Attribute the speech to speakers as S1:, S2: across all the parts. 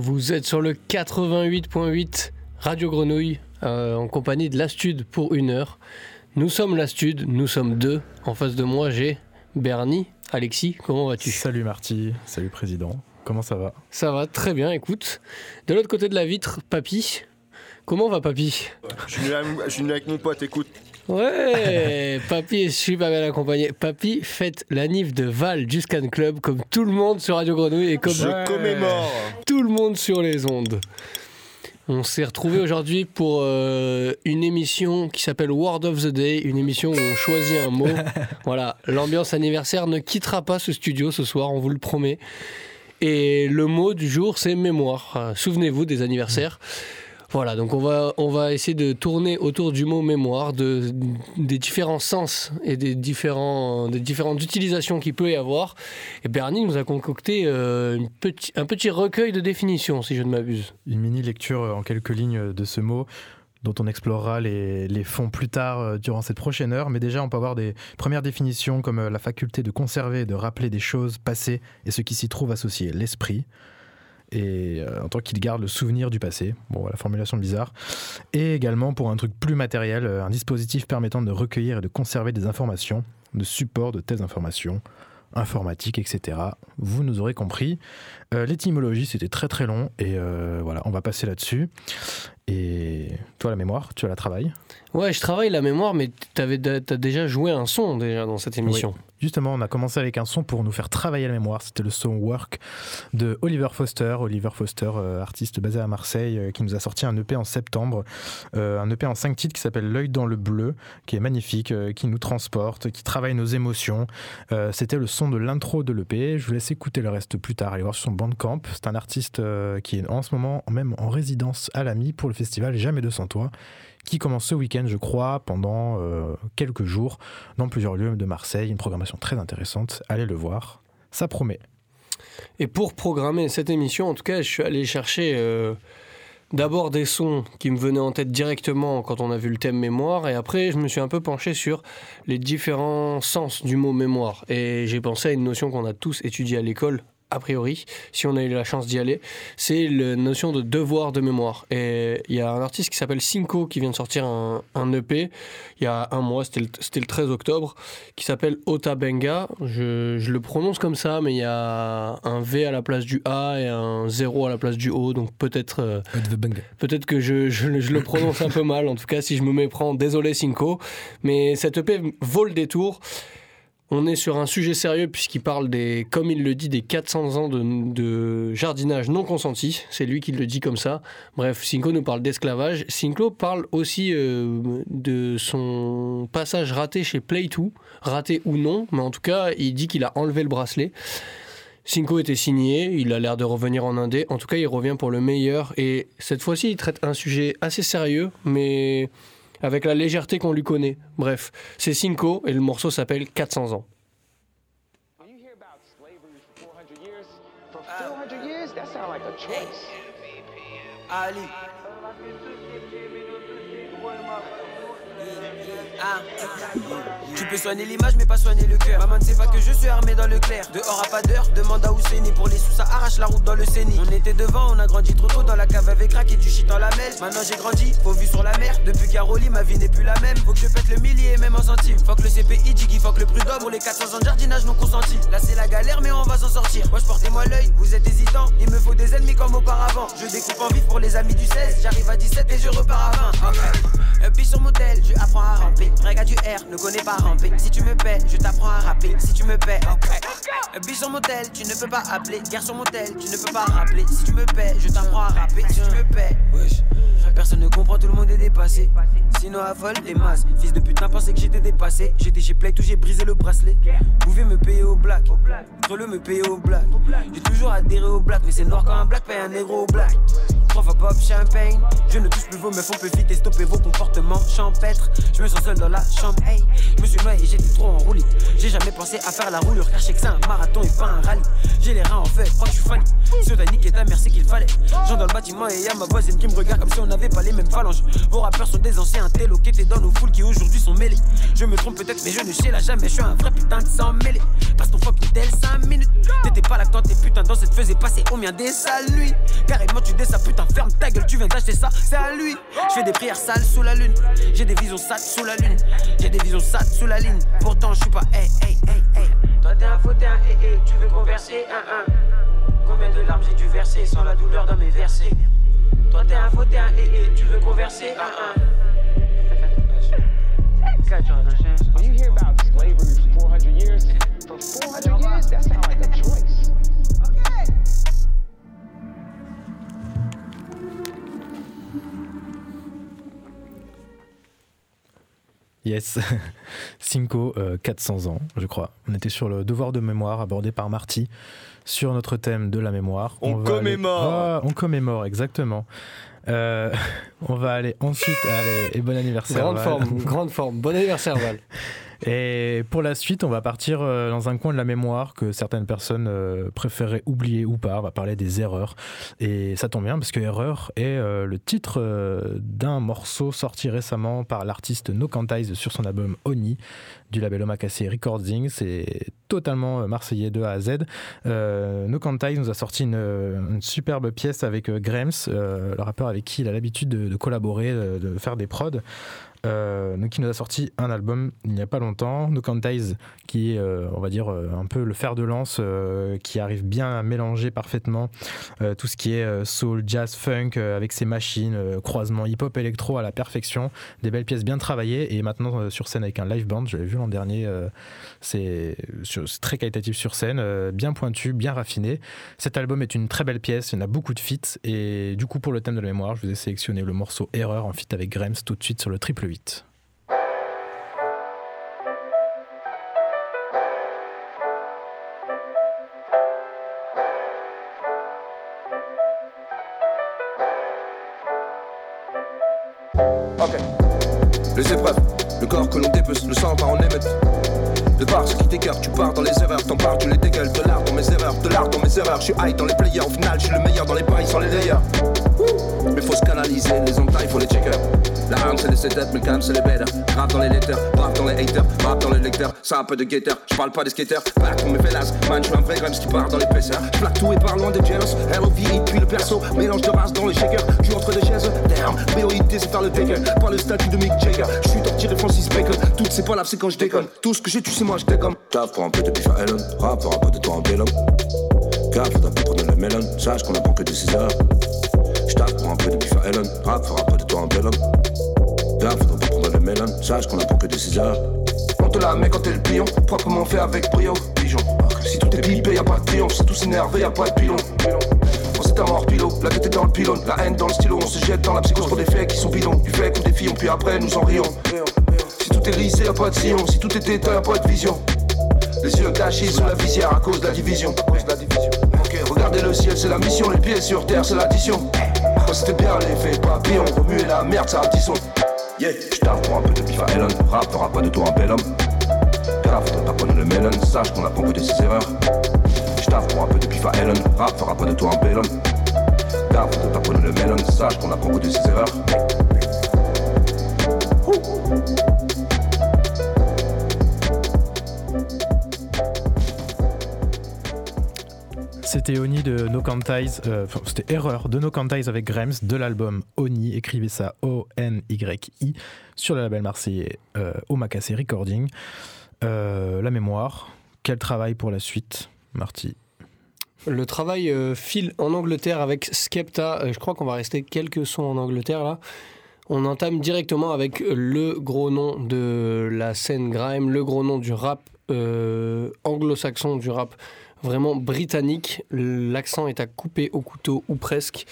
S1: Vous êtes sur le 88.8 Radio Grenouille euh, en compagnie de l'Astude pour une heure. Nous sommes l'Astude, nous sommes deux. En face de moi, j'ai Bernie. Alexis, comment vas-tu?
S2: Salut Marty, salut Président. Comment ça va?
S1: Ça va très bien, écoute. De l'autre côté de la vitre, Papy. Comment va Papy?
S3: Je suis, venu avec mon pote, écoute.
S1: Ouais, Papy est super bien accompagné. Papy fête la nif de Val jusqu'à Club comme tout le monde sur Radio Grenouille et comme
S3: je commémore
S1: tout le monde sur les ondes. On s'est retrouvé aujourd'hui pour euh, une émission qui s'appelle Word of the Day, une émission où on choisit un mot. voilà, l'ambiance anniversaire ne quittera pas ce studio ce soir, on vous le promet. Et le mot du jour, c'est mémoire. Souvenez-vous des anniversaires. Voilà, donc on va, on va essayer de tourner autour du mot mémoire, de, des différents sens et des, différents, des différentes utilisations qu'il peut y avoir. Et Bernie nous a concocté euh, petit, un petit recueil de définitions, si je ne m'abuse.
S2: Une mini lecture en quelques lignes de ce mot dont on explorera les, les, fonds plus tard euh, durant cette prochaine heure. Mais déjà, on peut avoir des premières définitions comme euh, la faculté de conserver et de rappeler des choses passées et ce qui s'y trouve associé, l'esprit et euh, en tant qu'il garde le souvenir du passé. Bon, la formulation bizarre. Et également pour un truc plus matériel, euh, un dispositif permettant de recueillir et de conserver des informations, de support de telles informations, informatique, etc. Vous nous aurez compris. Euh, l'étymologie, c'était très très long et voilà, on va passer là-dessus. Et toi, la mémoire, tu as la travail
S1: Ouais, je travaille la mémoire, mais tu as déjà joué un son déjà dans cette émission.
S2: Justement, on a commencé avec un son pour nous faire travailler la mémoire. C'était le son Work de Oliver Foster. Oliver Foster, euh, artiste basé à Marseille, euh, qui nous a sorti un EP en septembre. Euh, un EP en cinq titres qui s'appelle L'œil dans le bleu, qui est magnifique, qui nous transporte, qui travaille nos émotions. C'était le son de l'intro de l'EP. Je vous laisse écouter le reste plus tard. Allez voir sur son bandcamp. C'est un artiste qui est en ce moment même en résidence à l'AMI pour le festival Jamais de sans toi qui commence ce week-end, je crois, pendant euh, quelques jours, dans plusieurs lieux de Marseille. Une programmation très intéressante. Allez le voir, ça promet.
S1: Et pour programmer cette émission, en tout cas, je suis allé chercher euh, d'abord des sons qui me venaient en tête directement quand on a vu le thème mémoire, et après, je me suis un peu penché sur les différents sens du mot mémoire. Et j'ai pensé à une notion qu'on a tous étudiée à l'école, a priori, si on a eu la chance d'y aller, c'est la notion de devoir de mémoire. Et il y a un artiste qui s'appelle Cinco qui vient de sortir un, un EP il y a un mois, c'était le, c'était le 13 octobre, qui s'appelle Otabenga. Je, je le prononce comme ça, mais il y a un V à la place du A et un 0 à la place du O, donc peut-être euh, peut-être que je, je- je le prononce un peu mal. En tout cas, si je me méprends, désolé Cinco. Mais cette EP vaut le détour. On est sur un sujet sérieux puisqu'il parle des, comme il le dit, des 400 ans de, jardinage non consenti. C'est lui qui le dit comme ça. Bref, Cinco nous parle d'esclavage. Cinco parle aussi euh, de son passage raté chez Play2, raté ou non, mais en tout cas, il dit qu'il a enlevé le bracelet. Cinco était signé, il a l'air de revenir en indé. En tout cas, il revient pour le meilleur. Et cette fois-ci, il traite un sujet assez sérieux, mais avec la légèreté qu'on lui connaît. Bref, c'est Cinco et le morceau s'appelle 400 ans.
S4: When you hear about slavery for 400 years, for 400 years, that sounds like a choice.
S5: Ali. Ah. Tu peux soigner l'image mais pas soigner le cœur. Maman ne sait pas que je suis armé dans le clair. Dehors à pas d'heure, demande à Ousseini Pour les sous ça arrache la route dans le Séni On était devant, on a grandi trop tôt. Dans la cave avec crack et du shit dans la mêle Maintenant j'ai grandi, faut vu sur la mer. Depuis Caroli ma vie n'est plus la même. Faut que je pète le millier même en centimes. Faut que le CPI Jiggy, faut que le prud'homme. Pour les 400 ans de jardinage non consenti Là c'est la galère mais on va s'en sortir. Moi je portez-moi l'œil, vous êtes hésitant Il me faut des ennemis comme auparavant. Je découpe en vif pour les amis du 16 J'arrive à 17 et je repars à 20 Ok. Un puis sur je apprends à ramper. Frère du R, ne connais pas ramper. Si tu me paies, je t'apprends à rapper. Si tu me paies, ok. Puis sur mon tu ne peux pas appeler. Guerre sur mon tel, tu ne peux pas rappeler. Si tu me paies, je t'apprends à rapper. Si tu me paies, wesh. Personne ne comprend, tout le monde est dépassé. Sinon, affole les masses. Fils de putain, pensais que j'étais dépassé. J'étais chez Play, tout j'ai brisé le bracelet. Pouvez me payer au black? Entre-le me payer au black. J'ai toujours adhéré au black, mais c'est noir quand un black paye un négro au black. Champagne. Je ne touche plus vos meufs, on peut vite stopper vos comportements champêtres. Je me sens seul dans la chambre, hey. Je me suis noyé, j'étais trop en roulis. J'ai jamais pensé à faire la roulure, car je sais que c'est un marathon et pas un rallye. J'ai les reins en feu, crois que je suis fan. Ta nique et ta merci qu'il fallait. J'entre dans le bâtiment et y'a ma voisine qui me regarde comme si on n'avait pas les mêmes phalanges. Vos rappeurs sont des anciens télos qui étaient dans nos foules qui aujourd'hui sont mêlés. Je me trompe peut-être, mais je ne sais là jamais. Je suis un vrai putain de sang mêlé. Passe ton fucking tel 5 minutes. T'étais pas là quand tes putains dans cette faisait passer au mien des sales nuits. Carrément, tu dis ça, putain, ferme ta gueule, tu viens d'acheter ça, c'est à lui. Je fais des prières sales sous la lune. J'ai des visions sales sous la lune. J'ai des visions sales sous la ligne. Pourtant, je suis pas hey, hey, hey, hey. Toi, t'es un faux, t'es un hey, hey. Tu veux converser, un, un. Combien de larmes j'ai dû verser sans la douleur dans mes versets? Toi, t'es un faux, t'es un hey, hey. Tu veux converser, un, un.
S4: When you hear about slavery for 400 years,
S2: Yes. Cinco, euh, 400 ans, je crois. On était sur le devoir de mémoire abordé par Marty sur notre thème de la mémoire.
S3: On
S2: aller-
S3: commémore.
S2: On commémore, exactement. Euh, on va aller ensuite. Allez, et bon anniversaire.
S1: Grande
S2: Val.
S1: forme, grande forme. Bon anniversaire Val.
S2: Et pour la suite, on va partir euh, dans un coin de la mémoire que certaines personnes euh, préféraient oublier ou pas. On va parler des erreurs. Et ça tombe bien parce que Erreur est euh, le titre d'un morceau sorti récemment par l'artiste No Quantize sur son album Oni du label Omakase Recording. C'est totalement marseillais de A à Z. No Quantize nous a sorti une, superbe pièce avec euh, le rappeur avec qui il a l'habitude de, de collaborer, de, de faire des prods. Euh, qui nous a sorti un album il n'y a pas longtemps, No qui est, euh, on va dire, euh, un peu le fer de lance, euh, qui arrive bien à mélanger parfaitement euh, tout ce qui est euh, soul, jazz, funk, euh, avec ses machines, euh, croisement hip-hop, électro à la perfection, des belles pièces bien travaillées, et maintenant euh, sur scène avec un live band, je l'avais vu l'an dernier, euh, c'est très qualitatif sur scène, euh, bien pointu, bien raffiné. Cet album est une très belle pièce, il y en a beaucoup de feats, et du coup pour le thème de la mémoire, je vous ai sélectionné le morceau Erreur en feat avec Grems tout de suite sur le triple 8.
S6: Ok. Les épreuves, le corps que l'on dépece, le sang part en émeute. De part ce qui t'écarte, tu pars dans les erreurs, t'en pars, tu les dégueules, de l'art dans mes erreurs, de l'art dans mes erreurs, je suis high dans les players, au final je suis le meilleur dans les bails sans les layers. Mais faut se canaliser, les entailles, faut les checker. La hargne c'est les setups, mais calme c'est les bêtes. Rap dans les lecteurs, rap dans les haters, rap dans les lecteurs. C'est un peu de guetteur, je parle pas des skaters. Back on mes fellas, man, je suis un vrai Grimes qui part dans l'épaisseur. Plaque tout et par loin des jealous. LOV, puis le perso, mélange de race dans le shaker. Tu entre des chaises, damn. BOIT c'est faire le taker, pas le statut de Mick Jagger. Je suis torturé Francis Bacon, toutes ces palabres c'est quand je déconne. Tout ce que j'ai, tu sais, moi je déconne. Taf pour un peu de bif à Ellen, rap pour un peu de toi en bellum. Gaffe, faudra pas prendre le melon, sache qu'on apprend que de 6 heures. J'taffe pour un peu de bif à Ellen, rap un peu de toi en bellum. Gaffe, faudra pas prendre le melon, sache qu'on apprend que de 6 heures. On te la met quand t'es le pion, proprement fait avec brio, pigeon? Si tout est pipé, y'a pas de triomphe, c'est tous énervé, y'a pas de pilon. On s'est un mort pilot, la tête est dans le pylône, la haine dans le stylo, on se jette dans la psychose pour des faits qui sont bidons. Du fait qu'on défions, puis après nous en rions. Si tout est lissé, y'a pas de sillon, si tout est éteint, y'a pas de vision. Les yeux cachés sous la visière à cause de la division. À cause de la division. Ok, regardez le ciel, c'est la mission, les pieds sur terre, c'est l'addition. C'était bien l'effet papillon, remuer la merde, ça a tisson. Yeah, j'taffe pour un peu de bif à Ellen, rap fera pas de toi un bel homme. Gaffe, t'as pas le melon, sache qu'on apprend que de ses erreurs. J'taffe pour un peu de bif à Ellen, rap fera pas de toi un bel homme. Gaffe, t'as pas le melon, sache qu'on apprend que de ses erreurs.
S2: C'était Oni de No Quantize, euh, enfin, c'était Erreur de No Quantize avec Grems de l'album Oni, écrivez ça O-N-Y-I, sur le label marseillais euh, Omakase Recording. Euh, la mémoire, quel travail pour la suite, Marty?
S1: Le travail euh, file en Angleterre avec Skepta. Euh, je crois qu'on va rester quelques sons en Angleterre là. On entame directement avec le gros nom de la scène grime, le gros nom du rap anglo-saxon, du rap vraiment britannique. L'accent est à couper au couteau ou presque.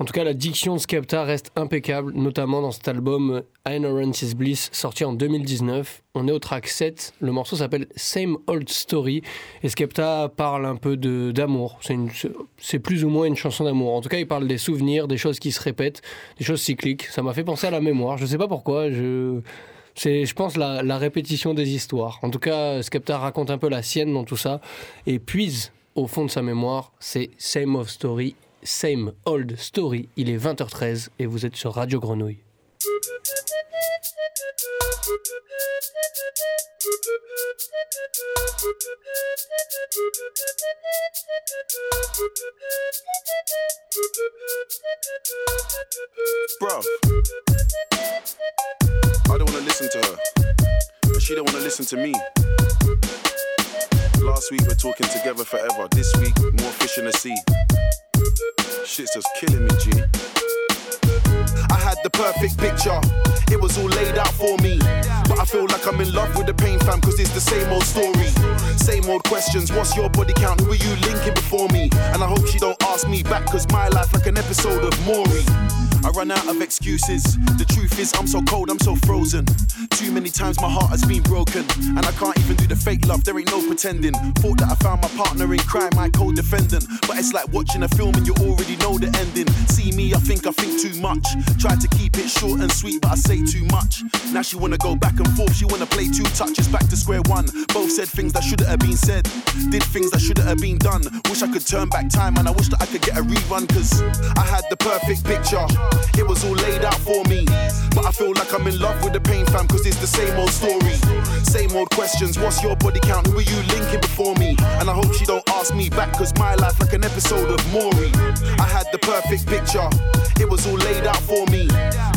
S1: En tout cas, la diction de Skepta reste impeccable, notamment dans cet album Ignorance is Bliss, sorti en 2019. On est au track 7. Le morceau s'appelle Same Old Story. Et Skepta parle un peu d'amour. C'est plus ou moins une chanson d'amour. En tout cas, il parle des souvenirs, des choses qui se répètent, des choses cycliques. Ça m'a fait penser à la mémoire. Je sais pas pourquoi. Je. C'est, je pense, la, répétition des histoires. En tout cas, Skepta raconte un peu la sienne dans tout ça et puise au fond de sa mémoire. C'est Same of Story, Same Old Story. Il est 20h13 et vous êtes sur Radio Grenouille.
S7: Bruv. I don't wanna listen to her. But she don't wanna listen to me. Last week we're talking together forever. This week, more fish in the sea. Shit's just killing me, G. Had the perfect picture. It was all laid out for me. But I feel like I'm in love with the pain fam, cause it's the same old story. Same old questions. What's your body count? Who are you linking before me? And I hope she don't ask me back, cause my life like an episode of Maury. I run out of excuses. The truth is, I'm so cold, I'm so frozen. Too many times my heart has been broken. And I can't even do the fake love, there ain't no pretending. Thought that I found my partner in crime, my co defendant. But it's like watching a film and you already know the ending. See me, I think I think too much. Try to keep it short and sweet, but I say too much. Now she wanna go back and forth, she wanna play two touches back to square one. Both said things that shouldn't have been said, did things that shouldn't have been done. Wish I could turn back time and I wish that I could get a rerun, cause I had the perfect picture. It was all laid out for me. But I feel like I'm in love with the pain fam, cause it's the same old story. Same old questions, what's your body count? Who are you linking before me? And I hope she don't ask me back, cause my life like an episode of Maury. I had the perfect picture. It was all laid out for me.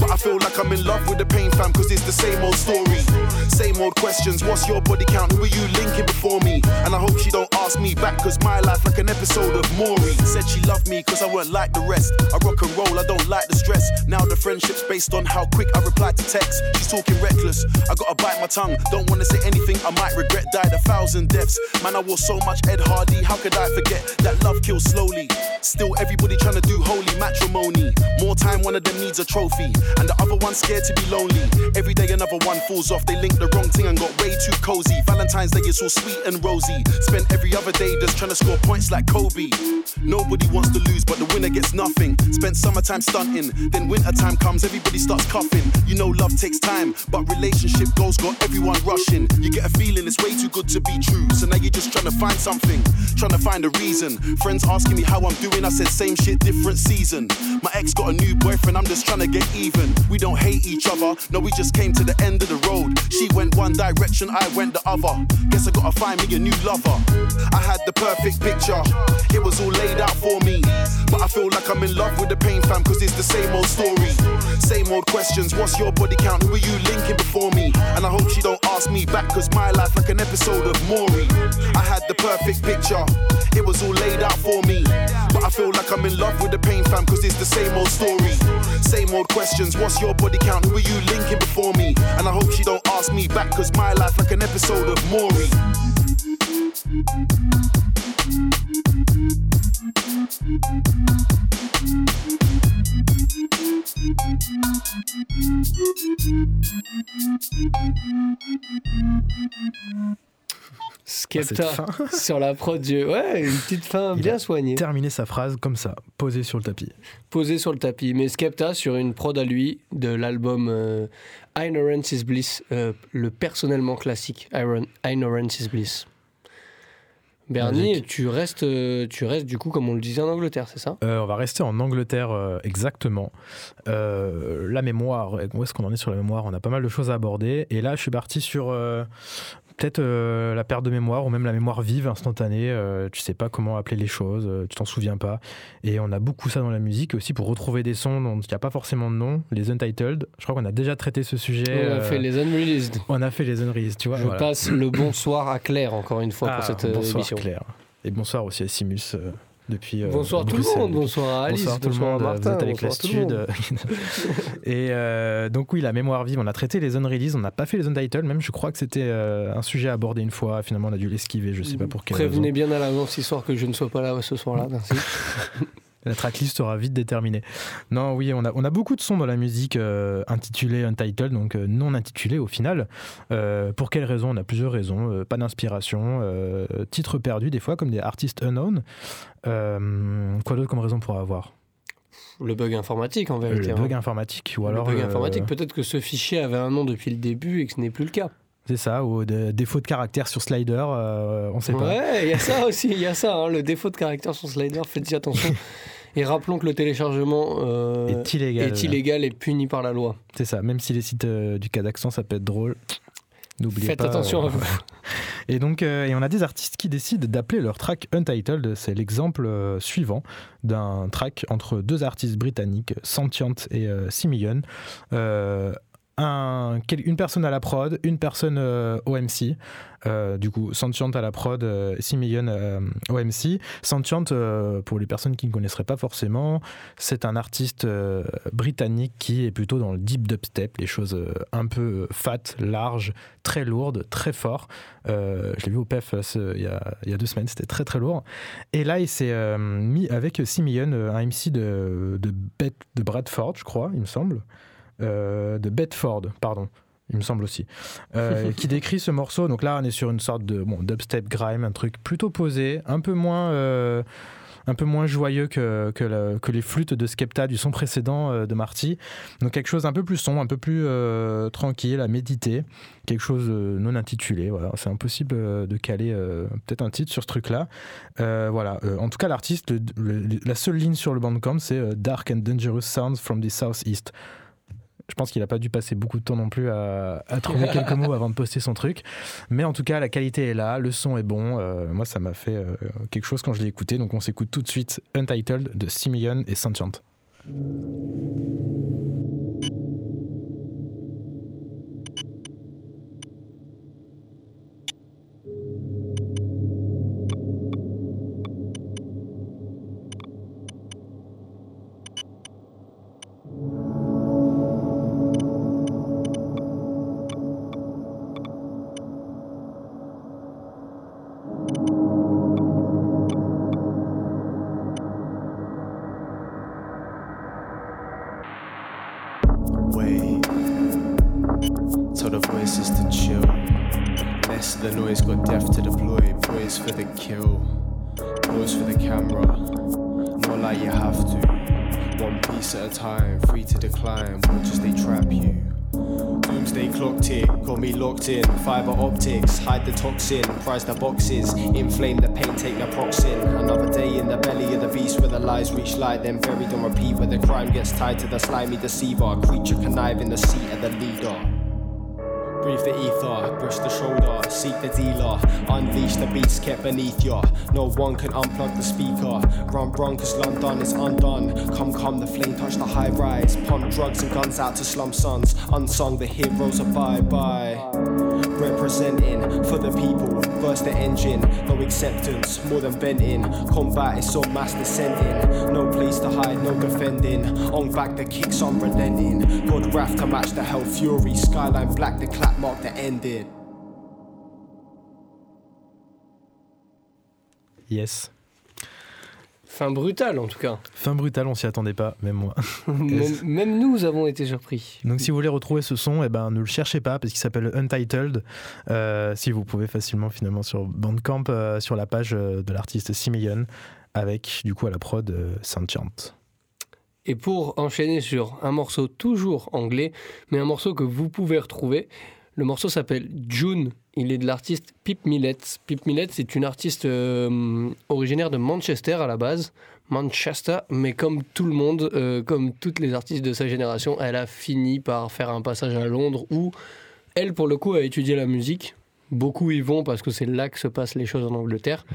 S7: But I feel like I'm in love with the pain fam, cause it's the same old story. Same old questions, what's your body count? Who are you linking before me? And I hope she don't ask me back, cause my life like an episode of Maury. Said she loved me cause I weren't like the rest. I rock and roll, I don't like the stress. Now the friendship's based on how quick I reply to text. She's talking reckless. I gotta bite my tongue. Don't wanna say anything I might regret. Died a thousand deaths. Man, I wore so much Ed Hardy. How could I forget that love kills slowly? Still, everybody trying to do holy matrimony. More time, one of them needs a trophy, and the other one's scared to be lonely. Every day, another one falls off. They link the wrong thing and got way too cozy. Valentine's Day is all sweet and rosy. Spent every other Another day just trying to score points like Kobe. Nobody wants to lose, but the winner gets nothing. Spent summertime stunting, then wintertime comes, everybody starts coughing. You know love takes time, but relationship goals got everyone rushing. You get a feeling it's way too good to be true, so now you're just trying to find something, trying to find a reason. Friends asking me how I'm doing, I said same shit, different season. My ex got a new boyfriend, I'm just trying to get even. We don't hate each other, no, we just came to the end of the road. She went one direction, I went the other. Guess I gotta find me a new lover. I had the perfect picture, it was all laid out for me. But I feel like I'm in love with the pain fam, cause it's the same old story. Same old questions, what's your body count? Who are you linking before me? And I hope she don't ask me back, cause my life like an episode of Maury. I had the perfect picture, it was all laid out for me. But I feel like I'm in love with the pain fam, cause it's the same old story. Same old questions, what's your body count? Who are you linking before me? And I hope she don't ask me back, cause my life like an episode of Maury.
S1: Skepta
S2: cette
S1: sur la prod du... Ouais, une petite fin
S2: Il
S1: bien soignée.
S2: Terminer sa phrase comme ça, posée sur le tapis.
S1: Posé sur le tapis. Mais Skepta sur une prod à lui de l'album euh, Ignorance is Bliss, euh, le personnellement classique Iron- Ignorance is Bliss. Bernie,
S2: Magique.
S1: tu restes, euh, tu restes du coup comme on le disait en Angleterre, c'est ça?
S2: Euh, on va rester en Angleterre euh, exactement. Euh, la mémoire, où est-ce qu'on en est sur la mémoire? On a pas mal de choses à aborder. Et là, je suis parti sur peut-être euh, la perte de mémoire ou même la mémoire vive, instantanée. Euh, tu sais pas comment appeler les choses, euh, tu t'en souviens pas. Et on a beaucoup ça dans la musique aussi pour retrouver des sons dont il n'y a pas forcément de nom, les untitled. Je crois qu'on a déjà traité ce sujet.
S1: On a
S2: euh,
S1: fait les Unreleased.
S2: on a fait les unreleased, tu vois.
S1: Je
S2: voilà.
S1: passe le bonsoir à Claire encore une fois
S2: Ah,
S1: pour cette euh,
S2: bonsoir
S1: émission.
S2: Claire. Et bonsoir aussi à Simus depuis. euh,
S1: bonsoir tout le
S2: Bruxelles,
S1: monde,
S2: depuis-
S1: bonsoir à Alice,
S2: bonsoir tout le monde,
S1: à
S2: vous
S1: Martin,
S2: êtes avec la
S1: bonsoir le monde.
S2: stud. et euh, donc oui, la mémoire vive, on a traité les unreleased, on n'a pas fait les untitled, même je crois que c'était euh, un sujet à aborder une fois, finalement on a dû l'esquiver, je sais pas pour quelle
S1: Prévenez
S2: raison.
S1: bien à l'avance histoire que je ne sois pas là ce soir-là, merci.
S2: La tracklist sera vite déterminée. Non, oui, on a, on a beaucoup de sons dans la musique euh, intitulés untitled, donc euh, non intitulés au final. Euh, pour quelles raisons On a plusieurs raisons. Euh, pas d'inspiration, titres perdus des fois, comme des artistes unknown. Quoi d'autre comme raison pour avoir?
S1: Le bug informatique en vérité.
S2: Le
S1: hein.
S2: bug informatique. Ou
S1: Le
S2: alors,
S1: bug
S2: euh,
S1: informatique, peut-être que ce fichier avait un nom depuis le début et que ce n'est plus le cas.
S2: C'est ça, ou des défauts de caractère sur slider, euh, on sait pas.
S1: Ouais, il y a ça aussi, il y a ça, hein, le défaut de caractère sur Slider, faites-y attention. Et rappelons que le téléchargement euh,
S2: Est illégal.
S1: est illégal et puni par la loi.
S2: C'est ça, même si les sites euh, du Kazakhstan, ça peut être drôle. N'oubliez
S1: Faites
S2: pas.
S1: attention
S2: euh,
S1: à vous.
S2: Et donc, euh, et on a des artistes qui décident d'appeler leur track Untitled. C'est l'exemple euh, suivant d'un track entre deux artistes britanniques, Sentient et euh, Simeon. Une personne à la prod, une personne euh, au MC. Euh, du coup, Sentient à la prod, euh, Simeon euh, au MC. Sentient, euh, pour les personnes qui ne connaisseraient pas forcément, c'est un artiste britannique qui est plutôt dans le deep dubstep, les choses un peu fat, larges, très lourdes, très fort. Je l'ai vu au PEF il y, a, deux semaines, c'était très très lourd. Et là, il s'est mis avec Simeon, euh, un MC de Bradford, je crois, il me semble. Euh, de Bedford, pardon. Il me semble aussi, euh, qui décrit ce morceau. Donc là, on est sur une sorte de bon, dubstep grime, un truc plutôt posé, un peu moins, euh, un peu moins joyeux que, que, la- que les flûtes de Skepta du son précédent euh, de Marty. Donc quelque chose un peu plus sombre, un peu plus tranquille, à méditer, quelque chose non intitulé. Voilà, c'est impossible de caler peut-être un titre sur ce truc-là. Voilà. En tout cas, l'artiste, la seule ligne sur le bandcamp, c'est Dark and Dangerous Sounds from the Southeast. Je pense qu'il n'a pas dû passer beaucoup de temps non plus à, à trouver quelques mots avant de poster son truc. Mais en tout cas, la qualité est là, le son est bon. Euh, moi, ça m'a fait euh, quelque chose quand je l'ai écouté. Donc, on s'écoute tout de suite Untitled de Simeon et Sentient.
S8: Noise got death to deploy. Poise for the kill, pose for the camera. More like you have to. One piece at a time, free to decline. Watch as they trap you. Doomsday clock tick, got me locked in. Fiber optics, hide the toxin, prize the boxes. Inflame the pain, take the proxin. Another day in the belly of the beast where the lies reach light, then buried and repeat. Where the crime gets tied to the slimy deceiver. Creature connive in the seat of the leader. Breathe the ether, brush the shoulder, seek the dealer, unleash the beats kept beneath ya. No one can unplug the speaker. Run, run, cause London is undone. Come, come, the flame touch the high rise. Pump drugs and guns out to slum sons. Unsung, the heroes are bye bye. Representing for the people, burst the engine. No acceptance, more than venting. Combat is so mass descending. No place to hide, no defending. On back, the kicks unrelenting. God wrath to match the hell fury. Skyline black, the clap mark the ending.
S2: Yes.
S1: Fin brutale en tout cas.
S2: Fin brutale, on s'y attendait pas, même moi.
S1: même, même nous avons été surpris.
S2: Donc si vous voulez retrouver ce son, eh ben, ne le cherchez pas parce qu'il s'appelle Untitled. Euh, si vous pouvez facilement finalement sur Bandcamp, euh, sur la page euh, de l'artiste Simeon, avec du coup à la prod euh, Saint-Chant.
S1: Et pour enchaîner sur un morceau toujours anglais, mais un morceau que vous pouvez retrouver, le morceau s'appelle June. Il est de l'artiste Pip Millet. Pip Millet, c'est une artiste euh, originaire de Manchester à la base. Manchester, mais comme tout le monde, euh, comme toutes les artistes de sa génération, elle a fini par faire un passage à Londres où elle, pour le coup, a étudié la musique. Beaucoup y vont parce que c'est là que se passent les choses en Angleterre.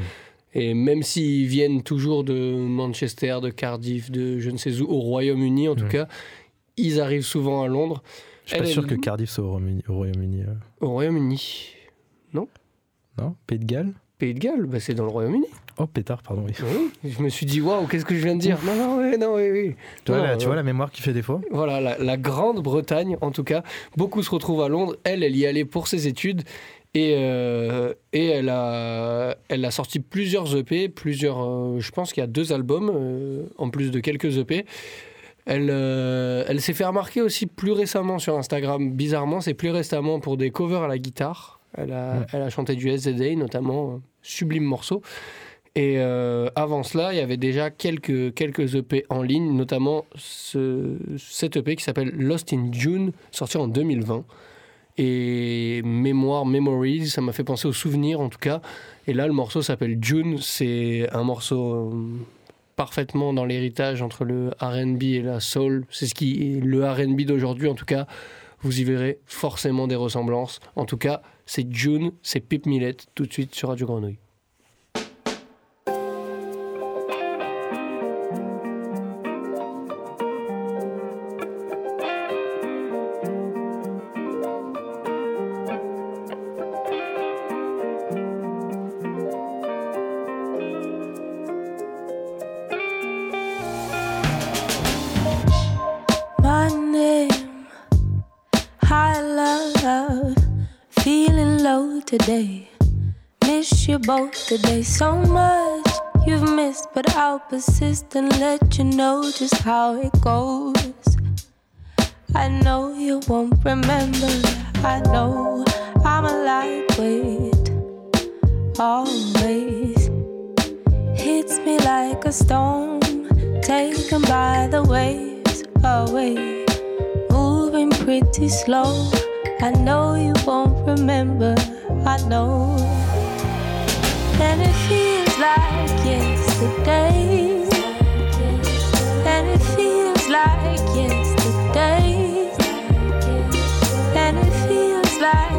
S1: Et même s'ils viennent toujours de Manchester, de Cardiff, de je ne sais où, au Royaume-Uni en tout
S2: Mm.
S1: cas, ils arrivent souvent à Londres.
S2: Je suis pas sûr que Cardiff soit au Royaume-Uni. au Royaume-Uni, euh.
S1: Au Royaume-Uni.
S2: Non Pays de Galles
S1: Pays de Galles, bah, c'est dans le Royaume-Uni.
S2: Oh pétard, pardon. oui.
S1: Oui. Je me suis dit, waouh, qu'est-ce que je viens de dire? Non, non, oui, non, oui, oui.
S2: Tu, vois,
S1: Non,
S2: la, tu
S1: euh,
S2: vois la mémoire qui fait défaut?
S1: Voilà, la, la Grande-Bretagne, en tout cas. Beaucoup se retrouvent à Londres. Elle, elle y allait pour ses études. Et, euh, et elle, a, elle a sorti plusieurs EP, plusieurs, euh, je pense qu'il y a deux albums, euh, en plus de quelques EP. Elle, euh, elle s'est fait remarquer aussi plus récemment sur Instagram. Bizarrement, c'est plus récemment pour des covers à la guitare. Elle a, elle a chanté du SZA notamment, un sublime morceau. Et euh, avant cela, il y avait déjà quelques, quelques EP en ligne, notamment ce, cet EP qui s'appelle Lost in June, sorti en 2020. Et Mémoire, Memories, ça m'a fait penser aux souvenirs en tout cas. Et là, le morceau s'appelle June. C'est un morceau euh, parfaitement dans l'héritage entre le RB et la soul. C'est ce qui est le RB d'aujourd'hui en tout cas. Vous y verrez forcément des ressemblances. En tout cas, c'est June, c'est Pip Millet, tout de suite sur Radio Grenouille.
S9: High love, feeling low today. Miss you both today so much. You've missed, but I'll persist and let you know just how it goes. I know you won't remember. I know I'm a lightweight. Always hits me like a stone, taken by the waves away, pretty slow. I know you won't remember. I know, and it feels like yesterday, and it feels like yesterday, and it feels like,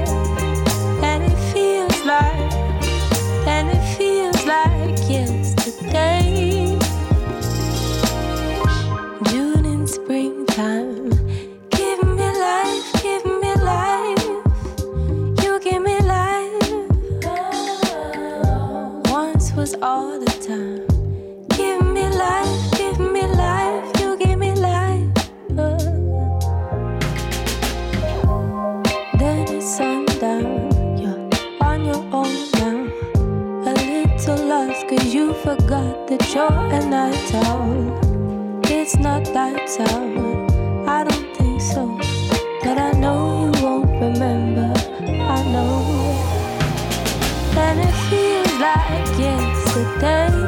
S9: you're a night owl. It's not lights out. I don't think so. But I know you won't remember. I know.
S1: And it feels like yesterday.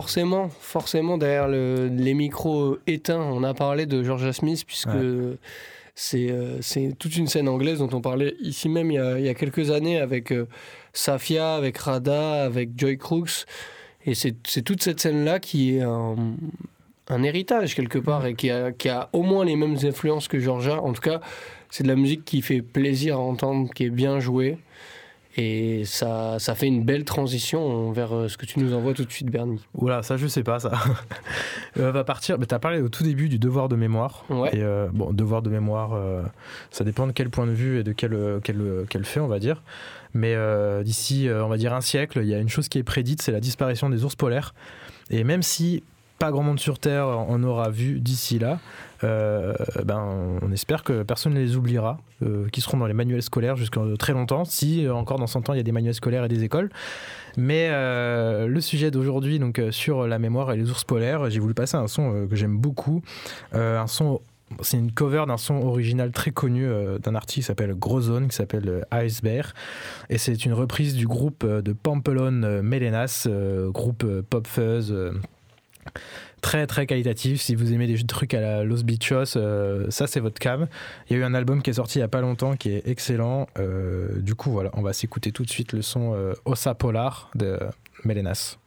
S1: Forcément, forcément, derrière le- les micros éteints, on a parlé de Georgia Smith, puisque
S2: Ouais.
S1: c'est euh, c'est toute une scène anglaise dont on parlait ici même il y a, il y a quelques années avec euh, Safia, avec Rada, avec Joy Crooks. Et c'est c'est toute cette scène-là qui est un, un héritage quelque part et qui a, qui a au moins les mêmes influences que Georgia. En tout cas, c'est de la musique qui fait plaisir à entendre, qui est bien jouée. Et ça, ça fait une belle transition vers euh, ce que tu nous envoies tout de suite, Bernie.
S2: Oula, ça je sais pas ça. Euh, va partir. Mais t'as parlé au tout début du devoir de mémoire.
S1: Ouais.
S2: Et euh, bon, devoir de mémoire, euh, ça dépend de quel point de vue et de quel quel, quel fait, on va dire. Mais d'ici, on va dire un siècle, il y a une chose qui est prédite, c'est la disparition des ours polaires. Et même si pas grand monde sur Terre en aura vu d'ici là, euh, ben, on espère que personne ne les oubliera, euh, qui seront dans les manuels scolaires jusqu'à très longtemps, si euh, encore dans 100 ans il y a des manuels scolaires et des écoles. Mais euh, le sujet d'aujourd'hui, donc euh, sur la mémoire et les ours polaires, j'ai voulu passer un son euh, que j'aime beaucoup, euh, un son. C'est une cover d'un son original très connu euh, d'un artiste qui s'appelle Grozone, qui s'appelle euh, Ice Bear. Et c'est une reprise du groupe euh, de Pampelon euh, Melenas, euh, groupe euh, pop fuzz euh, très très qualitatif. Si vous aimez des trucs à la Los Bichos, euh, ça c'est votre cam. Il y a eu un album qui est sorti il y a pas longtemps qui est excellent. Euh, du coup, voilà, on va s'écouter tout de suite le son euh, Ossa Polar de Melenas.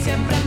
S10: siempre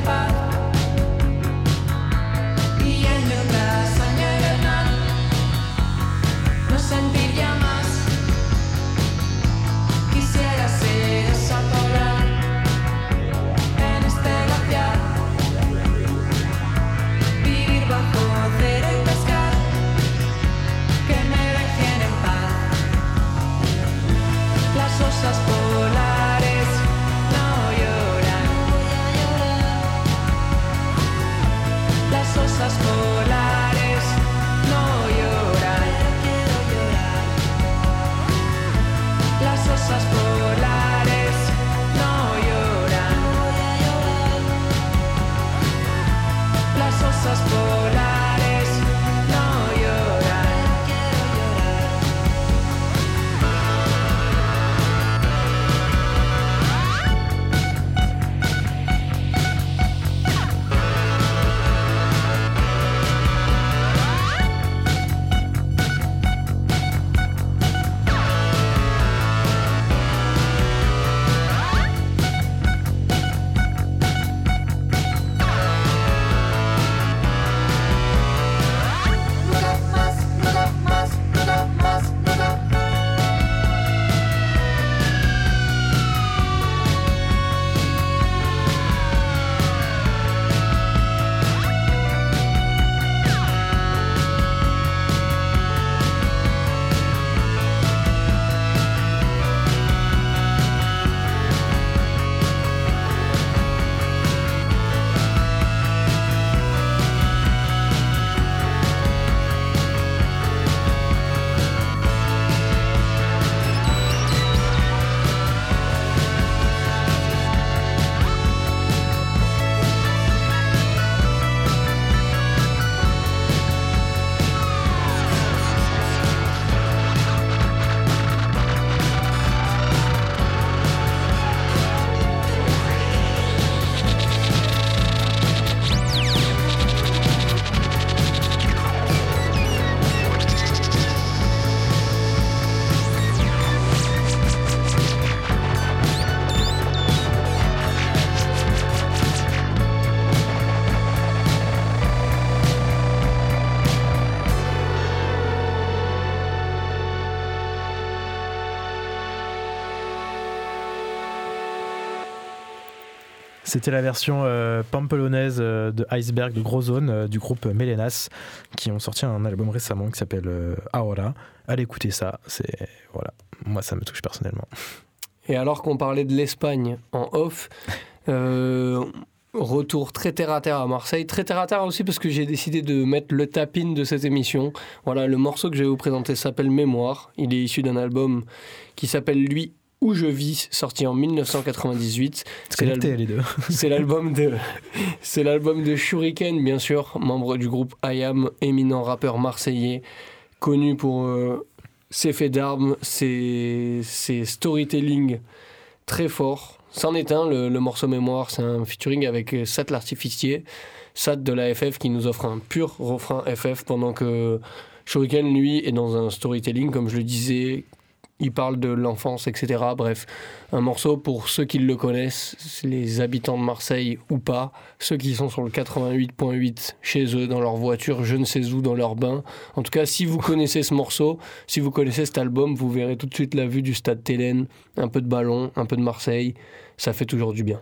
S2: C'était la version euh, pampelonnaise euh, de Iceberg de Gros Zone euh, du groupe Melenas qui ont sorti un album récemment qui s'appelle euh, Aora. Allez écouter ça, c'est voilà, moi ça me touche personnellement.
S1: Et alors qu'on parlait de l'Espagne en off, retour très terre à terre à Marseille. Très terre à terre aussi parce que j'ai décidé de mettre le tapin de cette émission. Voilà, le morceau que je vais vous présenter s'appelle Mémoire. Il est issu d'un album qui s'appelle Lui où je vis, sorti en 1998.
S2: C'est
S1: l'album de, c'est l'album de Shuriken, bien sûr, membre du groupe IAM, éminent rappeur marseillais, connu pour euh, ses faits d'armes, ses, ses storytelling très forts. C'en est un, le, le morceau Mémoire, c'est un featuring avec euh, Sat l'artificier, Sat de la FF qui nous offre un pur refrain FF pendant que Shuriken, lui, est dans un storytelling, comme je le disais, il parle de l'enfance, etc. Bref, un morceau pour ceux qui le connaissent, les habitants de Marseille ou pas, ceux qui sont sur le 88.8 chez eux, dans leur voiture, je ne sais où, dans leur bain. En tout cas, si vous connaissez ce morceau, si vous connaissez cet album, vous verrez tout de suite la vue du stade Télène, un peu de ballon, un peu de Marseille, ça fait toujours du bien.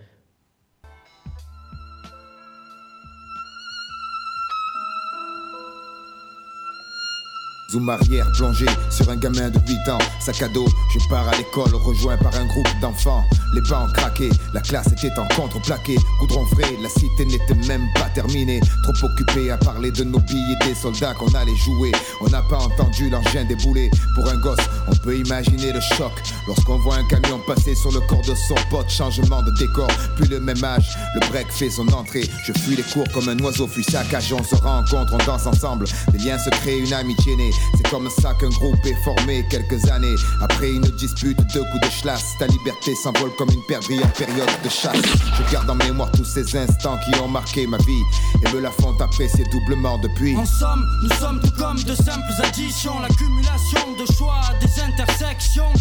S10: Zoom arrière plongé sur un gamin de 8 ans. Sac à dos, je pars à l'école, rejoint par un groupe d'enfants. Les bancs craqués, la classe était en contreplaqué. Goudron frais, la cité n'était même pas terminée. Trop occupé à parler de nos billets des soldats qu'on allait jouer. On n'a pas entendu l'engin débouler. Pour un gosse, on peut imaginer le choc lorsqu'on voit un camion passer sur le corps de son pote. Changement de décor, puis le même âge. Le break fait son entrée. Je fuis les cours comme un oiseau fuit sa cage. On se rencontre, on danse ensemble. Des liens se créent, une amitié née. C'est comme ça qu'un groupe est formé quelques années après une dispute, deux coups de chlasse. Ta liberté s'envole comme une perdrix en période de chasse. Je garde en mémoire tous ces instants qui ont marqué ma vie et me la font apprécier doublement depuis.
S11: En somme, nous sommes tout comme de simples additions, l'accumulation de choix, des intersections.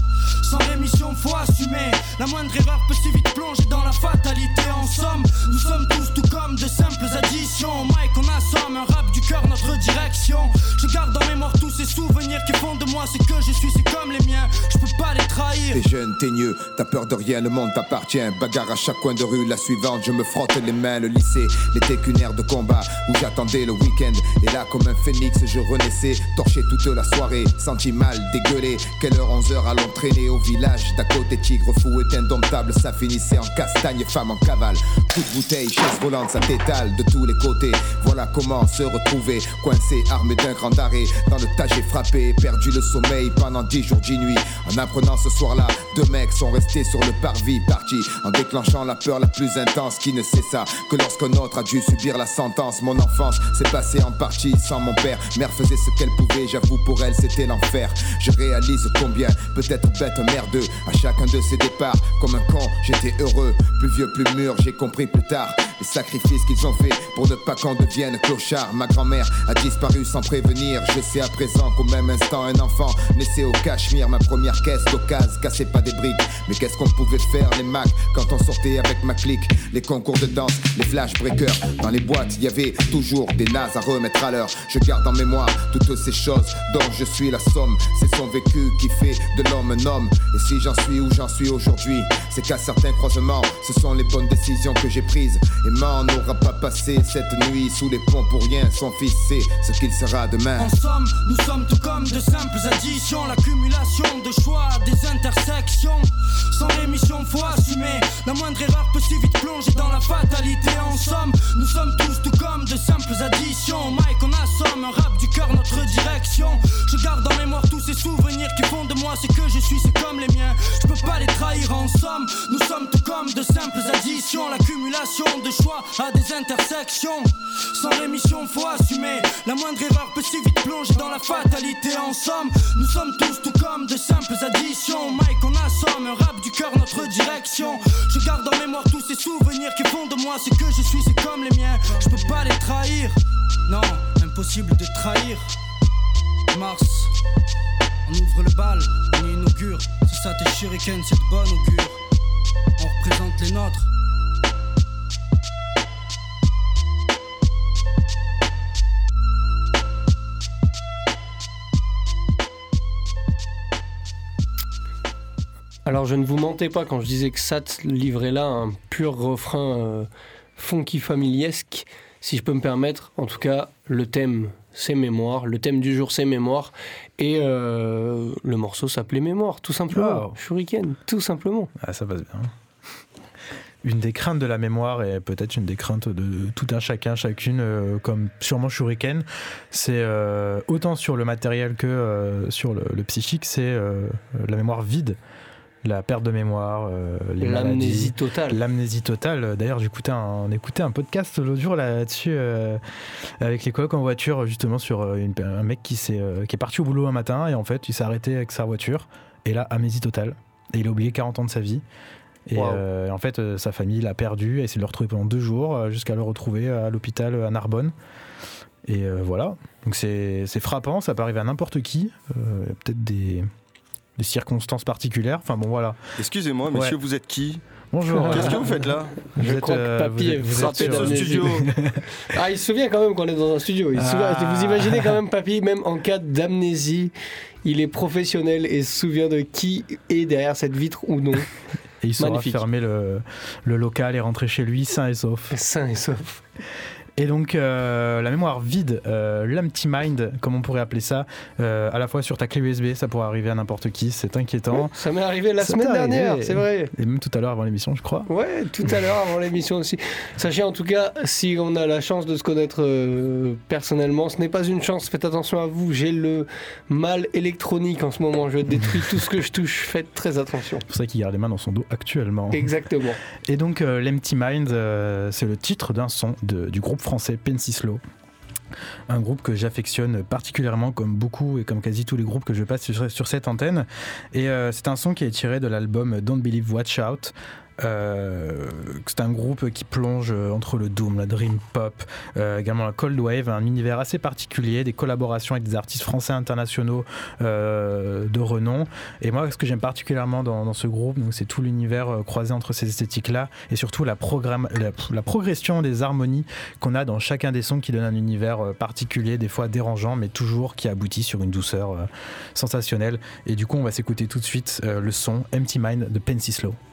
S11: Sans rémission, faut assumer. La moindre erreur peut si vite plonger dans la fatalité. En somme, nous sommes tous tout comme de simples additions. Mike, on assomme un rap du cœur, notre direction. Je garde en mémoire tous ces souvenirs qui font de moi ce que je suis, c'est comme les miens. Je peux pas les trahir.
S10: T'es jeune, t'es mieux, t'as peur de rien, le monde t'appartient. Bagarre à chaque coin de rue, la suivante, je me frotte les mains. Le lycée n'était qu'une ère de combat où j'attendais le week-end. Et là, comme un phénix, je renaissais, torché toute la soirée, senti mal, dégueulé. Quelle heure, 11 heures, allons traîner au village d'à côté. Tigre fou est indomptable, ça finissait en castagne, femme en cavale. Coup de bouteille, chaise volante, ça t'étale de tous les côtés. Voilà comment se retrouver, coincé, armé d'un grand arrêt. Dans le j'ai frappé, perdu le sommeil pendant 10 jours, 10 nuits. En apprenant ce soir-là, deux mecs sont restés sur le parvis, partis en déclenchant la peur la plus intense qui ne cessa que lorsqu'un autre a dû subir la sentence. Mon enfance s'est passée en partie sans mon père. Mère faisait ce qu'elle pouvait, j'avoue pour elle c'était l'enfer. Je réalise combien, peut-être bête, merdeux, à chacun de ces départs. Comme un con, j'étais heureux, plus vieux, plus mûr, j'ai compris plus tard les sacrifices qu'ils ont fait pour ne pas qu'on devienne clochard. Ma grand-mère a disparu sans prévenir. Je sais à présent qu'au même instant, un enfant naissait au Cachemire. Ma première caisse d'occasion cassait pas des briques. Mais qu'est-ce qu'on pouvait faire, les Macs, quand on sortait avec ma clique? Les concours de danse, les flash breakers. Dans les boîtes, il y avait toujours des nazes à remettre à l'heure. Je garde en mémoire toutes ces choses dont je suis la somme. C'est son vécu qui fait de l'homme un homme. Et si j'en suis où j'en suis aujourd'hui, c'est qu'à certains croisements, ce sont les bonnes décisions que j'ai prises. Man n'aura pas passé cette nuit sous les ponts pour rien. Son fils sait ce qu'il sera demain.
S11: En somme, nous sommes tout comme de simples additions, l'accumulation de choix, des intersections. Sans rémission, faut assumer. La moindre erreur peut si vite plonger dans la fatalité. En somme, nous sommes tous tout comme de simples additions. Mike, on assomme un rap du cœur, notre direction. Je garde en mémoire tous ces souvenirs qui font de moi ce que je suis, c'est comme les miens. Je peux pas les trahir en somme. Nous sommes tout comme de simples additions, l'accumulation de choix à des intersections. Sans rémission, faut assumer. La moindre erreur peut si vite plonger dans la fatalité. En somme, nous sommes tous tout comme de simples additions. Mike, on assomme un rap du cœur, notre direction. Je garde en mémoire tous ces souvenirs qui font de moi ce que je suis, c'est comme les miens. Je peux pas les trahir. Non, impossible de trahir. Mars, on ouvre le bal, on inaugure. C'est ça tes shurikens, c'est de bonne augure.
S1: Alors je ne vous mentais pas quand je disais que Sat livrait là un pur refrain euh, funky familiesque, si je peux me permettre. En tout cas, le thème c'est mémoire, le thème du jour c'est mémoire, et euh, le morceau s'appelait mémoire, tout simplement.
S2: Wow.
S1: Shuriken, tout simplement.
S2: Ah, ça passe bien. Une des craintes de la mémoire et peut-être une des craintes de tout un chacun, chacune, euh, comme sûrement Shuriken, c'est euh, autant sur le matériel que sur le, le psychique, c'est la mémoire vide, la perte de mémoire, euh,
S1: L'amnésie totale.
S2: L'amnésie totale. D'ailleurs, j'écoutais un, on écoutait un podcast l'autre jour là-dessus euh, avec les colocs en voiture, justement sur euh, une- un mec qui, s'est, euh, qui est parti au boulot un matin et en fait, il s'est arrêté avec sa voiture et là, amnésie totale. Et il a oublié 40 ans de sa vie. Et
S1: Wow.
S2: euh, en fait, euh, sa famille l'a perdu et essayé de le retrouver pendant deux jours euh, jusqu'à le retrouver à l'hôpital à Narbonne. Et voilà. Donc c'est c'est frappant, ça peut arriver à n'importe qui. Peut-être des, des circonstances particulières. Enfin bon, voilà.
S3: Excusez-moi, monsieur,
S2: Ouais.
S3: vous êtes qui?
S2: Bonjour.
S3: Qu'est-ce que vous faites là?
S2: Vous
S1: Je
S2: êtes,
S1: crois que
S2: euh,
S1: Papy
S2: vous
S3: de ce studio.
S1: Ah, il se souvient quand même qu'on est dans un studio. Il se souvient-
S2: Ah.
S1: Vous imaginez quand même Papy, même en cas d'amnésie, il est professionnel et se souvient de qui est derrière cette vitre ou non.
S2: Et il saura fermer le, le local et rentrer chez lui sain et sauf.
S1: Sain et sauf.
S2: Et donc euh, la mémoire vide, euh, l'empty mind, comme on pourrait appeler ça, euh, à la fois sur ta clé USB, ça pourrait arriver à n'importe qui, c'est inquiétant.
S1: Ça m'est arrivé la
S2: Ça
S1: semaine dernière, c'est vrai.
S2: Et même tout à l'heure avant l'émission, je crois.
S1: Ouais, tout à l'heure avant l'émission aussi. Sachez en tout cas, si on a la chance de se connaître personnellement, ce n'est pas une chance, faites attention à vous. J'ai le mal électronique en ce moment, je détruis tout ce que je touche, faites très attention.
S2: C'est pour ça qu'il garde les mains dans son dos actuellement.
S1: Exactement.
S2: Et donc l'empty mind, c'est le titre d'un son de- du groupe français Pensislo. Un groupe que j'affectionne particulièrement, comme beaucoup et comme quasi tous les groupes que je passe sur, sur cette antenne. Et euh, c'est un son qui est tiré de l'album Don't Believe Watch Out. Euh, c'est un groupe qui plonge euh, entre le doom, la dream pop, euh, également la cold wave, un univers assez particulier, des collaborations avec des artistes français internationaux de renom. Et moi, ce que j'aime particulièrement dans, ce groupe, c'est tout l'univers croisé entre ces esthétiques-là et surtout la, progression des harmonies qu'on a dans chacun des sons qui donne un univers particulier, des fois dérangeant, mais toujours qui aboutit sur une douceur sensationnelle. Et du coup, on va s'écouter tout de suite le son Empty Mind de Pensislo.
S9: Thank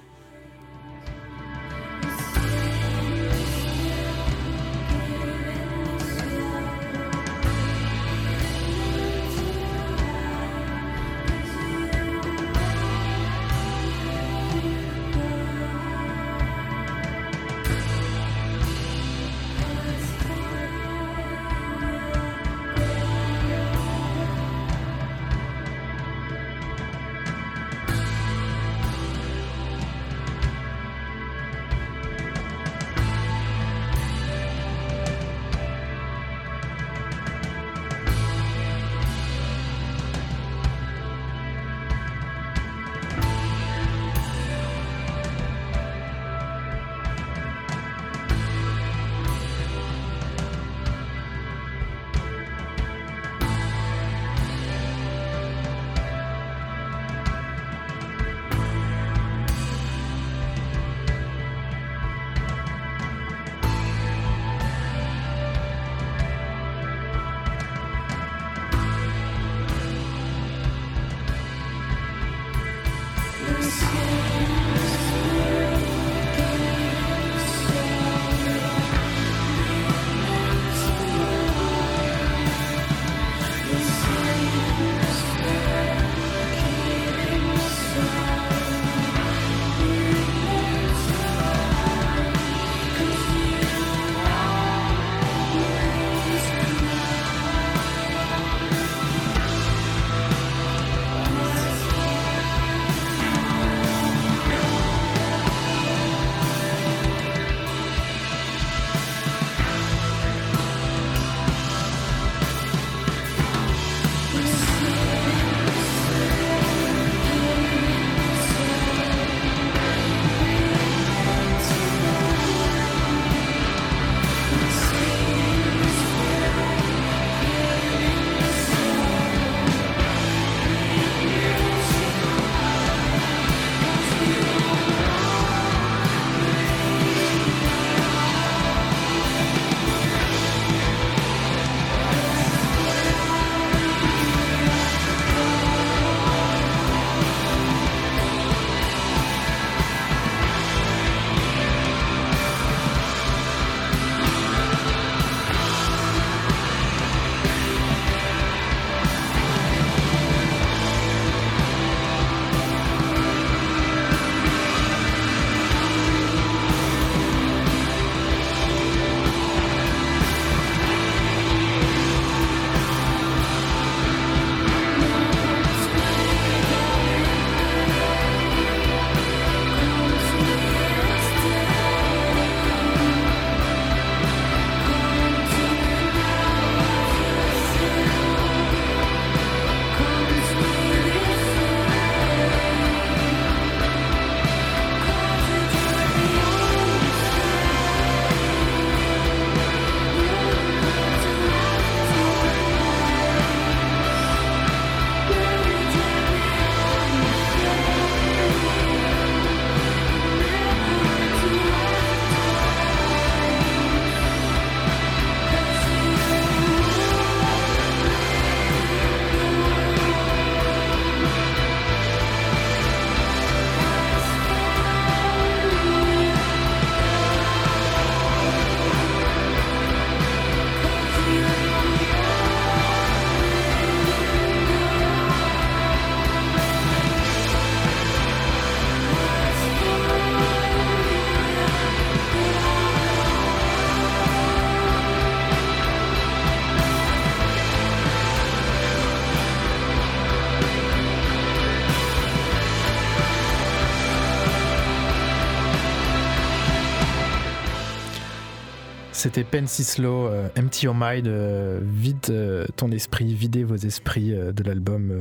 S2: C'était Pen Slow, euh, Empty Your Mind, euh, vide euh, ton esprit, videz vos esprits euh, de l'album.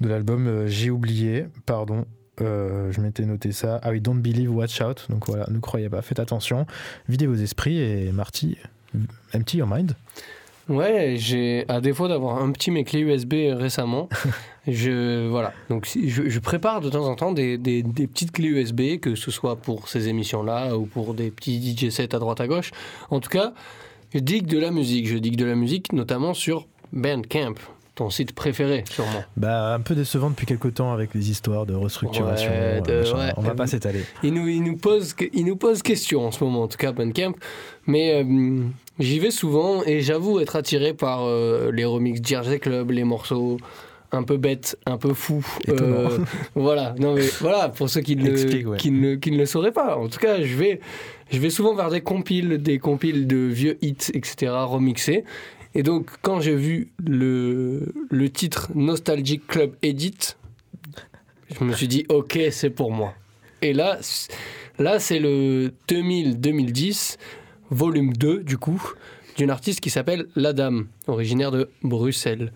S2: de l'album, j'ai oublié, pardon. je m'étais noté ça. Ah oui, Don't Believe, Watch Out. Donc voilà, ne croyez pas, faites attention. Videz vos esprits et Marty, Empty Your Mind.
S1: Ouais, j'ai à défaut d'avoir un petit mes clés USB récemment, je voilà. Donc je, je prépare de temps en temps des, des- des petites clés USB, que ce soit pour ces émissions-là ou pour des petits DJ sets à droite à gauche. En tout cas, je digue de la musique. Je digue de la musique, notamment sur Bandcamp, ton site préféré, sûrement.
S2: Bah, un peu décevant depuis quelques temps avec les histoires de restructuration.
S1: Ouais, de-
S2: euh,
S1: ouais.
S2: On va pas s'étaler.
S1: Il nous, il, nous pose, il nous pose question en ce moment, en tout cas, Bandcamp. Mais euh, j'y vais souvent et j'avoue être attiré par euh, les remixes Jersey Club, les morceaux un peu bêtes, un peu.
S2: Étonnant.
S1: Euh, voilà, non mais voilà, pour ceux qui ne,
S2: Explique, ouais.
S1: qui, ne, qui ne le sauraient pas. En tout cas, je vais, je vais souvent vers des compiles, des compiles de vieux hits, etc., remixés. Et donc, quand j'ai vu le, le titre Nostalgic Club Edit, je me suis dit, ok, c'est pour moi. Et là, là c'est le 2000-2010, volume 2, du coup, d'une artiste qui s'appelle La Dame, originaire de Bruxelles.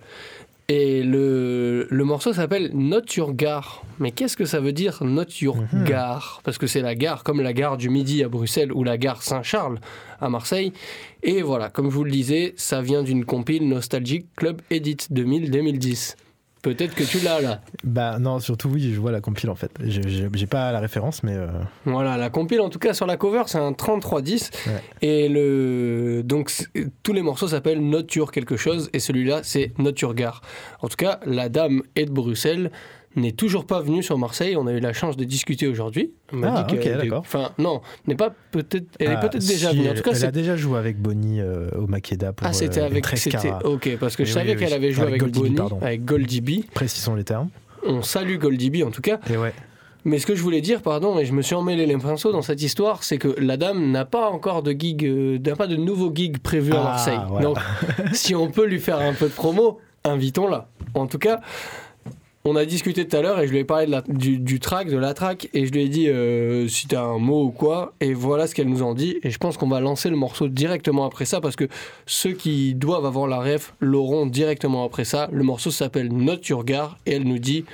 S1: Et le, le morceau s'appelle Not Your Gare. Mais qu'est-ce que ça veut dire Not Your Gare? Parce que c'est la gare, comme la gare du Midi à Bruxelles ou la gare Saint-Charles à Marseille. Et voilà, comme je vous le disais, ça vient d'une compile Nostalgic Club Edit 2000-2010. Peut-être que tu l'as là.
S2: Bah non, surtout oui, je vois la compile en fait. J'ai- pas la référence, mais euh,
S1: Voilà, la compile en tout cas sur la cover, c'est un 3310
S2: Ouais.
S1: et le donc tous les morceaux s'appellent Noture quelque chose et celui-là c'est Noture Gare. En tout cas, la dame est de Bruxelles, n'est toujours pas venue sur Marseille, on a eu la chance de discuter aujourd'hui.
S2: Ah, ok, d'accord.
S1: Enfin non, n'est pas peut-être elle est
S2: ah,
S1: peut-être déjà venue. En tout cas,
S2: elle
S1: c'est
S2: a déjà joué avec Bonnie euh, au Makeda pour
S1: ah, c'était
S2: euh,
S1: avec
S2: 13
S1: c'était. OK parce que je
S2: Oui,
S1: savais
S2: oui,
S1: qu'elle
S2: oui.
S1: avait joué
S2: Avec
S1: avec,
S2: Goldie B,
S1: Bonnie, avec Goldie B.
S2: Précisons les termes.
S1: On salue Goldie B en tout cas.
S2: Et ouais.
S1: Mais ce que je voulais dire, pardon, et je me suis emmêlé les pinceaux dans cette histoire, c'est que la dame n'a pas encore de gig, euh, n'a pas de nouveau gig prévu à
S2: Ah,
S1: Marseille.
S2: voilà.
S1: Donc, si on peut lui faire un peu de promo, invitons-la. En tout cas, on a discuté tout à l'heure et je lui ai parlé du, track, de la track, et je lui ai dit euh, si t'as un mot ou quoi, et voilà ce qu'elle nous en dit. Et je pense qu'on va lancer le morceau directement après ça, parce que ceux qui doivent avoir la ref l'auront directement après ça. Le morceau s'appelle Not Your Gare, et elle nous dit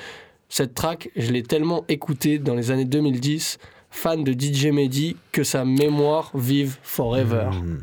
S1: cette track, je l'ai tellement écoutée dans les années 2010, fan de DJ Mehdi, que sa mémoire vive forever.
S2: Hmm.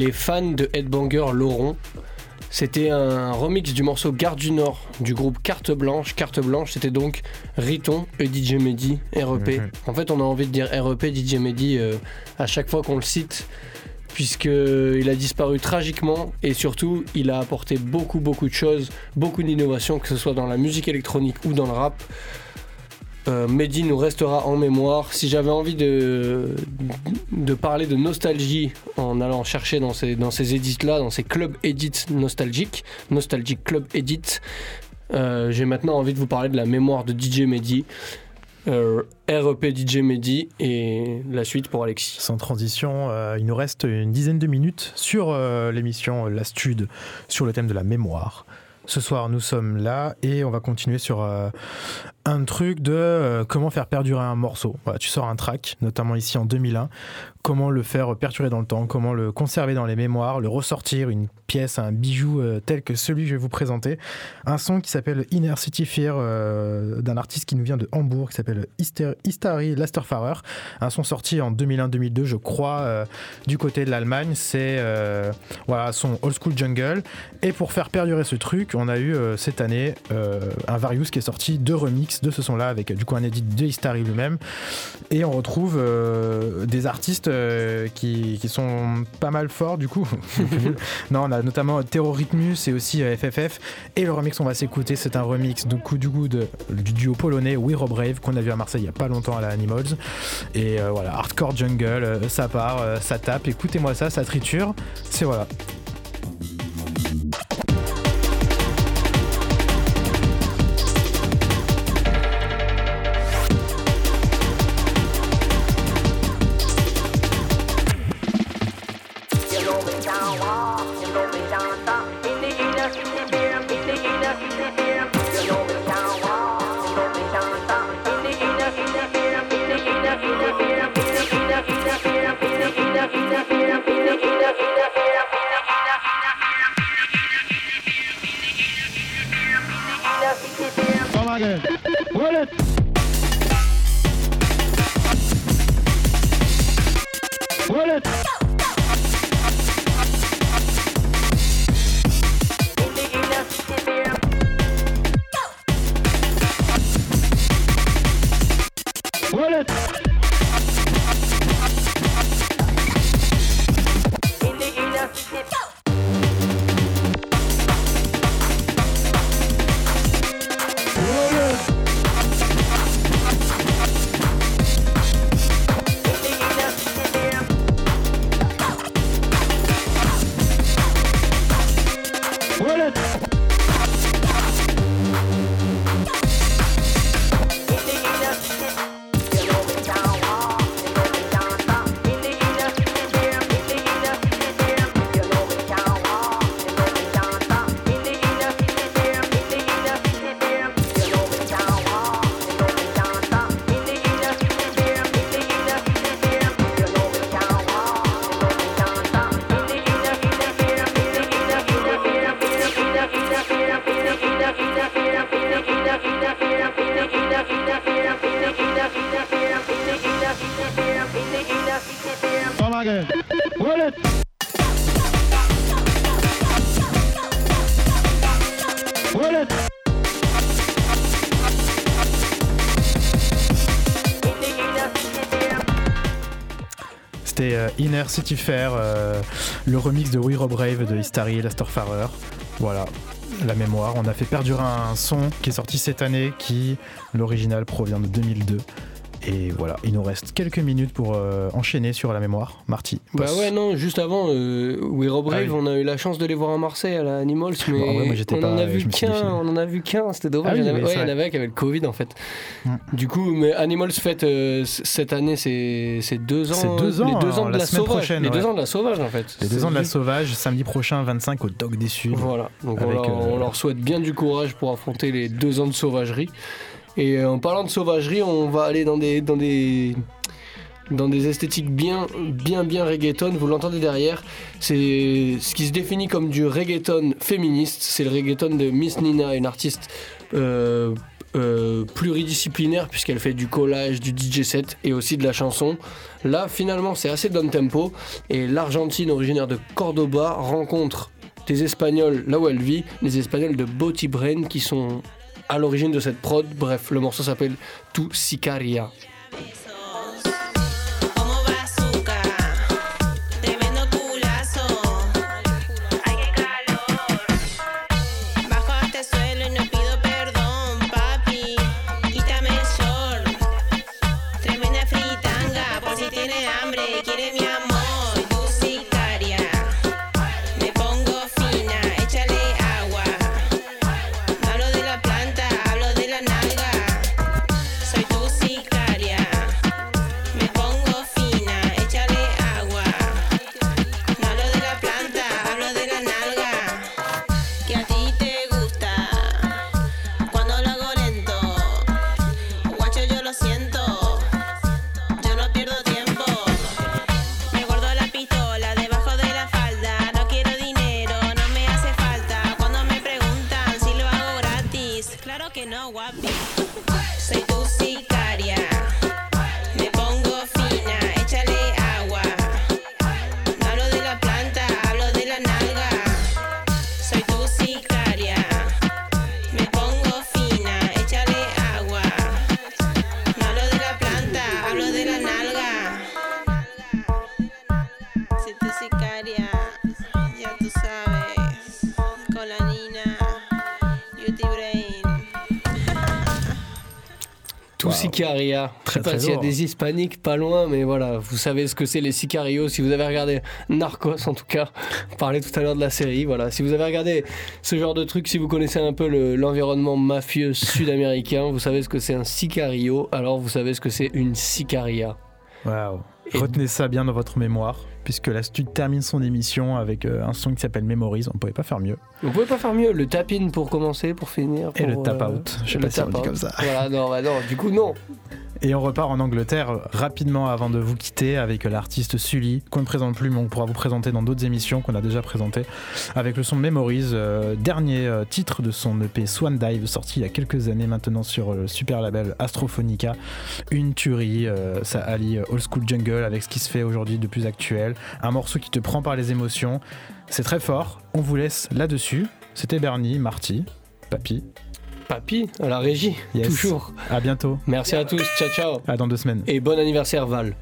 S1: Les fans de Headbanger l'auront. C'était un remix du morceau Garde du Nord du groupe Carte Blanche. Carte Blanche, c'était donc Riton et DJ Mehdi, REP.
S2: Mhm.
S1: En fait, on a envie de dire REP, DJ Mehdi euh, à chaque fois qu'on le cite, puisqu'il a disparu tragiquement et surtout, il a apporté beaucoup, beaucoup de choses, beaucoup d'innovations, que ce soit dans la musique électronique ou dans le rap. Euh, Mehdi nous restera en mémoire. Si j'avais envie de, de parler de nostalgie en allant chercher dans ces, dans ces edits-là, dans ces clubs edits nostalgiques, Nostalgic Club Edit, euh, j'ai maintenant envie de vous parler de la mémoire de DJ Mehdi, euh, REP DJ Mehdi et la suite pour Alexis.
S2: Sans transition, euh, il nous reste une dizaine de minutes sur euh, l'émission La Stud sur le thème de la mémoire. Ce soir, nous sommes là et on va continuer sur euh, un truc de euh, comment faire perdurer un morceau. Tu sors un track, notamment ici en 2001, comment le faire perdurer dans le temps, comment le conserver dans les mémoires, le ressortir, une pièce, un bijou euh, tel que celui que je vais vous présenter. Un son qui s'appelle Inner City Fear d'un artiste qui nous vient de Hambourg, qui s'appelle Histari Lasterfahrer. Un son sorti en 2001-2002, je crois, du côté de l'Allemagne. C'est son old school jungle. Et pour faire perdurer ce truc, on a eu euh, cette année euh, un Various qui est sorti, deux remix de ce son-là, avec euh, du coup un edit de Histari lui-même. Et on retrouve des artistes qui, qui sont pas mal forts du coup. non, on a notamment Terrorythmus et aussi FFF. Et le remix qu'on va s'écouter, c'est un remix du coup du, de, du duo polonais We Rob Brave qu'on a vu à Marseille il y a pas longtemps à la Animals. Et voilà, hardcore jungle, ça part, ça tape. Écoutez-moi ça, ça triture. C'est voilà. Inner City Fair, euh, le remix de We Rob Brave de Histari et Lasterfahrer. Voilà, la mémoire. On a fait perdurer un son qui est sorti cette année qui, l'original, provient de 2002. Et voilà, il nous reste quelques minutes pour euh, enchaîner sur la mémoire. Marty.
S1: Bah ouais, non, juste avant, euh, We Rob
S2: Ah oui.
S1: on a eu la chance de les voir à Marseille à la Animals, mais
S2: Bon, ouais, moi,
S1: on, en a vu qu'un,
S2: défilé.
S1: on en a vu qu'un, c'était dommage.
S2: Ah oui,
S1: il y en avait,
S2: oui,
S1: ouais, il y en
S2: vrai.
S1: avait qui avait le Covid en fait.
S2: Mm.
S1: Du coup, mais Animals fête euh, cette année, c'est deux ans.
S2: C'est deux ans,
S1: les deux ans de
S2: la
S1: sauvage. les deux ans de la sauvage en fait.
S2: Les deux ans de la sauvage, samedi prochain, 25 au Dog des Suds.
S1: Voilà, donc on,
S2: Avec,
S1: leur,
S2: euh,
S1: on leur souhaite bien du courage pour affronter les deux ans de sauvagerie. Et euh, en parlant de sauvagerie, on va aller dans des, dans des, dans des esthétiques bien, bien, bien reggaeton. Vous l'entendez derrière. C'est ce qui se définit comme du reggaeton féministe. C'est le reggaeton de Miss Nina, une artiste euh,
S12: euh, pluridisciplinaire puisqu'elle fait du collage, du DJ set et aussi de la chanson. Là, finalement, c'est assez down tempo et l'Argentine originaire de Cordoba rencontre des Espagnols là où elle vit, les Espagnols de Boti Brain qui sont à l'origine de cette prod. Bref, le morceau s'appelle Tu Sicaria.
S1: Sicaria.
S12: Je sais
S2: Très,
S12: pas
S2: très
S12: s'il y a des hispaniques pas loin, mais voilà, vous savez ce que c'est les sicarios. Si vous avez regardé Narcos, en tout cas, on parlait tout à l'heure de la série. Voilà, si vous avez regardé ce genre de truc, si vous connaissez un peu le- l'environnement mafieux sud-américain, vous savez ce que c'est un sicario. Alors vous savez ce que c'est une sicaria.
S2: Waouh.
S12: Et-
S2: Retenez ça bien dans votre mémoire, puisque la Stud termine son émission avec euh, un son qui s'appelle Memories. On ne pouvait pas faire mieux.
S12: Vous pouvez pas faire mieux. Le tap-in pour commencer, pour finir.
S2: Et le tap-out. Je sais
S12: le
S2: pas si on dit comme ça.
S12: Voilà, non, bah non, du coup, non.
S2: Et on repart en Angleterre euh, rapidement avant de vous quitter avec euh, l'artiste Sully, qu'on ne présente plus, mais on pourra vous présenter dans d'autres émissions qu'on a déjà présentées, avec le son Memories, euh, dernier euh, titre de son EP Swan Dive, sorti il y a quelques années maintenant sur le super label Astrophonica. Une tuerie, euh, ça allie euh, old school jungle avec ce qui se fait aujourd'hui de plus actuel. Un morceau qui te prend par les émotions. C'est très fort. On vous laisse là-dessus. C'était Bernie, Marty, Papy.
S12: Papy, à la régie,
S2: Yes.
S12: toujours.
S2: À bientôt.
S12: Merci à tous, ciao ciao.
S2: À dans deux semaines.
S12: Et bon anniversaire Val.